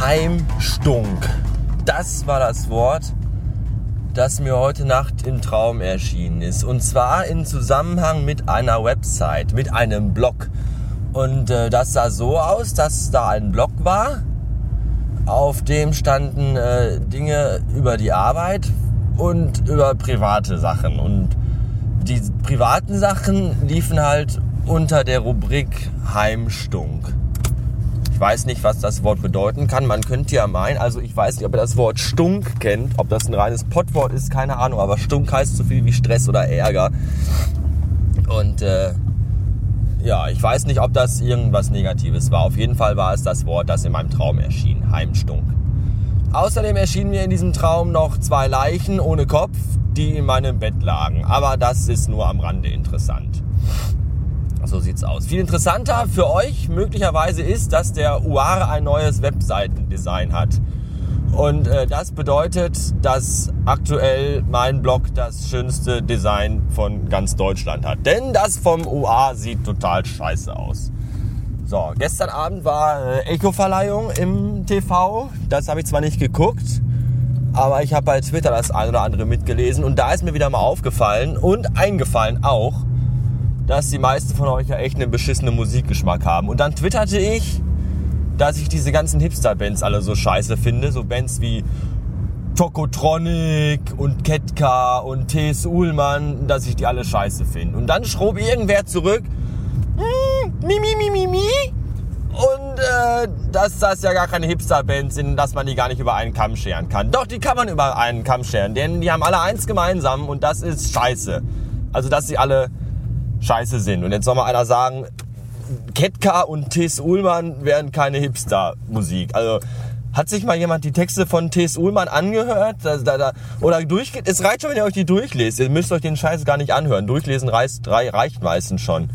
Heimstunk. Das war das Wort, das mir heute Nacht im Traum erschienen ist. Und zwar in Zusammenhang mit einer Website, mit einem Blog. Und äh, das sah so aus, dass da ein Blog war, auf dem standen äh, Dinge über die Arbeit und über private Sachen. Und die privaten Sachen liefen halt unter der Rubrik Heimstunk. Ich weiß nicht, was das Wort bedeuten kann. Man könnte ja meinen, also ich weiß nicht, ob ihr das Wort Stunk kennt, ob das ein reines Pottwort ist, keine Ahnung, aber Stunk heißt so viel wie Stress oder Ärger. Und äh, ja, ich weiß nicht, ob das irgendwas Negatives war. Auf jeden Fall war es das Wort, das in meinem Traum erschien, Heimstunk. Außerdem erschienen mir in diesem Traum noch zwei Leichen ohne Kopf, die in meinem Bett lagen. Aber das ist nur am Rande interessant. So sieht's aus. Viel interessanter für euch möglicherweise ist, dass der UAR ein neues Webseitendesign hat. Und äh, das bedeutet, dass aktuell mein Blog das schönste Design von ganz Deutschland hat. Denn das vom UA sieht total scheiße aus. So, gestern Abend war äh, Echo-Verleihung im TV. Das habe ich zwar nicht geguckt, aber ich habe bei Twitter das ein oder andere mitgelesen. Und da ist mir wieder mal aufgefallen und eingefallen auch, dass die meisten von euch ja echt einen beschissenen Musikgeschmack haben. Und dann twitterte ich, dass ich diese ganzen Hipster-Bands alle so scheiße finde. So Bands wie Tokotronic und Ketka und T.S. Uhlmann, dass ich die alle scheiße finde. Und dann schrob irgendwer zurück, hm, mi, mi, mi, mi, mi. Und äh, dass das ja gar keine Hipster-Bands sind, dass man die gar nicht über einen Kamm scheren kann. Doch, die kann man über einen Kamm scheren, denn die haben alle eins gemeinsam und das ist scheiße. Also, dass sie alle scheiße sind. Und jetzt soll mal einer sagen, Ketka und T.S. Ullmann wären keine Hipster-Musik. Also hat sich mal jemand die Texte von T.S. Ullmann angehört? Da, da, da, oder durch, es reicht schon, wenn ihr euch die durchlest. Ihr müsst euch den Scheiß gar nicht anhören. Durchlesen reicht, reicht meistens schon.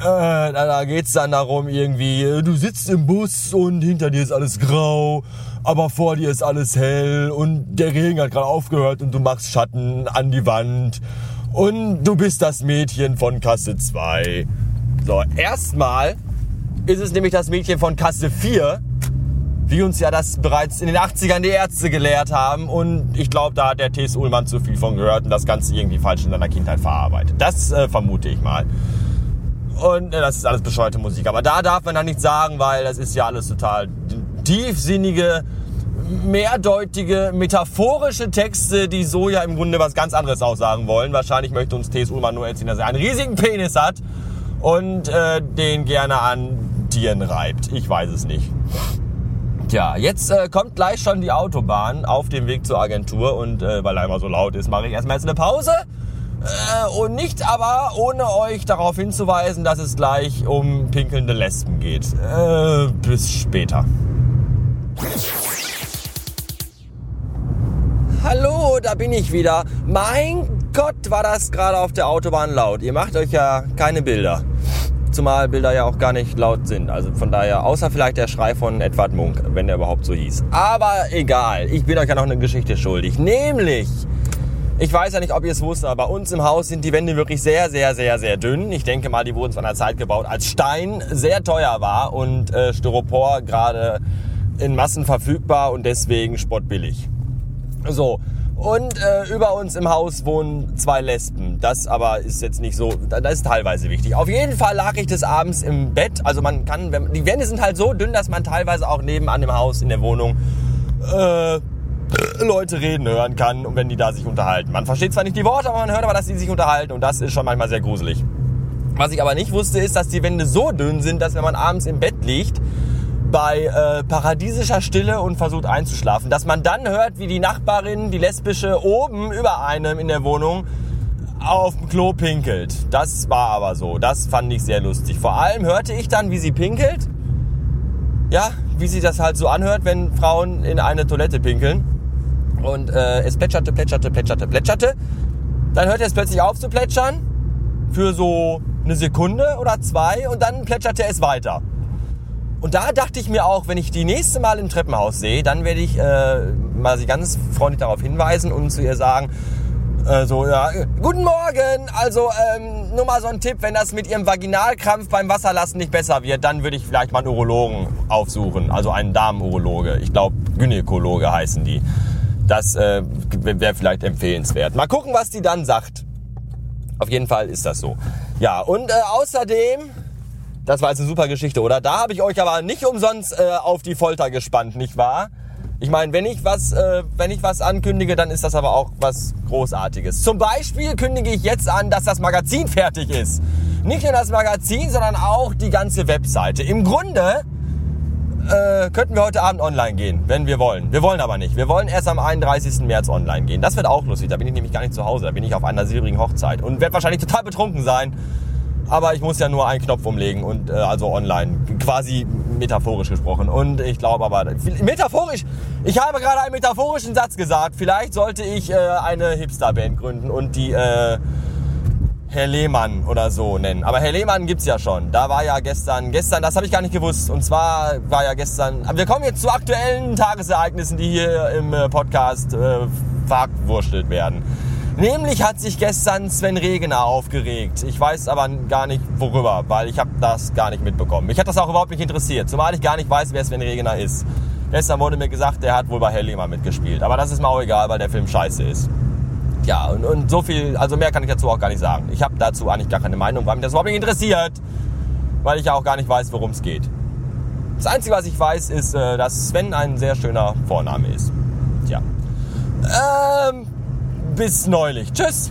Äh, da, da geht's dann darum irgendwie, du sitzt im Bus und hinter dir ist alles grau, aber vor dir ist alles hell und der Regen hat gerade aufgehört und du machst Schatten an die Wand und du bist das Mädchen von Kasse 2. So, erstmal ist es nämlich das Mädchen von Kasse 4, wie uns ja das bereits in den 80ern die Ärzte gelehrt haben. Und ich glaube, da hat der T.S. Ullmann zu viel von gehört und das Ganze irgendwie falsch in seiner Kindheit verarbeitet. Das äh, vermute ich mal. Und äh, das ist alles bescheuerte Musik. Aber da darf man dann nichts sagen, weil das ist ja alles total tiefsinnige, mehrdeutige, metaphorische Texte, die so ja im Grunde was ganz anderes aussagen wollen. Wahrscheinlich möchte uns T.S. Ullmann nur erzählen, dass er einen riesigen Penis hat und äh, den gerne an Tieren reibt. Ich weiß es nicht. Tja, jetzt äh, kommt gleich schon die Autobahn auf dem Weg zur Agentur und äh, weil er immer so laut ist, mache ich erstmal jetzt eine Pause. Äh, und nicht aber ohne euch darauf hinzuweisen, dass es gleich um pinkelnde Lesben geht. Äh, bis später. Hallo, da bin ich wieder. Mein Gott, war das gerade auf der Autobahn laut. Ihr macht euch ja keine Bilder. Zumal Bilder ja auch gar nicht laut sind. Also von daher, außer vielleicht der Schrei von Edward Munk, wenn der überhaupt so hieß. Aber egal, ich bin euch ja noch eine Geschichte schuldig. Nämlich, ich weiß ja nicht, ob ihr es wusstet, aber bei uns im Haus sind die Wände wirklich sehr, sehr, sehr, sehr dünn. Ich denke mal, die wurden zu einer Zeit gebaut, als Stein sehr teuer war und äh, Styropor gerade in Massen verfügbar und deswegen spottbillig. So. Und äh, über uns im Haus wohnen zwei Lesben. Das aber ist jetzt nicht so, das ist teilweise wichtig. Auf jeden Fall lag ich des Abends im Bett. Also man kann, wenn, die Wände sind halt so dünn, dass man teilweise auch nebenan dem Haus in der Wohnung äh, Leute reden hören kann und wenn die da sich unterhalten. Man versteht zwar nicht die Worte, aber man hört aber, dass die sich unterhalten und das ist schon manchmal sehr gruselig. Was ich aber nicht wusste, ist, dass die Wände so dünn sind, dass wenn man abends im Bett liegt, bei äh, paradiesischer Stille und versucht einzuschlafen, dass man dann hört, wie die Nachbarin, die lesbische, oben über einem in der Wohnung auf dem Klo pinkelt. Das war aber so. Das fand ich sehr lustig. Vor allem hörte ich dann, wie sie pinkelt. Ja, wie sich das halt so anhört, wenn Frauen in eine Toilette pinkeln. Und äh, es plätscherte, plätscherte, plätscherte, plätscherte. Dann hörte es plötzlich auf zu plätschern. Für so eine Sekunde oder zwei. Und dann plätscherte es weiter. Und da dachte ich mir auch, wenn ich die nächste Mal im Treppenhaus sehe, dann werde ich äh, mal sie ganz freundlich darauf hinweisen und zu ihr sagen, äh, so, ja, guten Morgen. Also ähm, nur mal so ein Tipp, wenn das mit Ihrem Vaginalkrampf beim Wasserlassen nicht besser wird, dann würde ich vielleicht mal einen Urologen aufsuchen. Also einen Damenurologe. Ich glaube, Gynäkologe heißen die. Das äh, wäre vielleicht empfehlenswert. Mal gucken, was die dann sagt. Auf jeden Fall ist das so. Ja, und äh, außerdem, das war jetzt eine super Geschichte, oder? Da habe ich euch aber nicht umsonst äh, auf die Folter gespannt, nicht wahr? Ich meine, wenn ich was, äh, wenn ich was ankündige, dann ist das aber auch was Großartiges. Zum Beispiel kündige ich jetzt an, dass das Magazin fertig ist. Nicht nur das Magazin, sondern auch die ganze Webseite. Im Grunde äh, könnten wir heute Abend online gehen, wenn wir wollen. Wir wollen aber nicht. Wir wollen erst am 31. März online gehen. Das wird auch lustig. Da bin ich nämlich gar nicht zu Hause. Da bin ich auf einer silbrigen Hochzeit und werde wahrscheinlich total betrunken sein. Aber ich muss ja nur einen Knopf umlegen und äh, also online, quasi metaphorisch gesprochen. Und ich glaube aber, metaphorisch, ich habe gerade einen metaphorischen Satz gesagt. Vielleicht sollte ich äh, eine Hipster-Band gründen und die äh, Herr Lehmann oder so nennen. Aber Herr Lehmann gibt's ja schon. Da war ja gestern, gestern, das habe ich gar nicht gewusst. Und zwar war ja gestern, wir kommen jetzt zu aktuellen Tagesereignissen, die hier im äh, Podcast äh, verwurstelt werden. Nämlich hat sich gestern Sven Regener aufgeregt. Ich weiß aber gar nicht worüber, weil ich habe das gar nicht mitbekommen. Mich hat das auch überhaupt nicht interessiert, zumal ich gar nicht weiß, wer Sven Regener ist. Gestern wurde mir gesagt, der hat wohl bei Herr Lehmann mitgespielt. Aber das ist mir auch egal, weil der Film scheiße ist. Ja, und, und so viel, also mehr kann ich dazu auch gar nicht sagen. Ich habe dazu eigentlich gar keine Meinung, weil mich das überhaupt nicht interessiert. Weil ich ja auch gar nicht weiß, worum es geht. Das Einzige, was ich weiß, ist, äh, dass Sven ein sehr schöner Vorname ist. Tja. Ähm, bis neulich. Tschüss.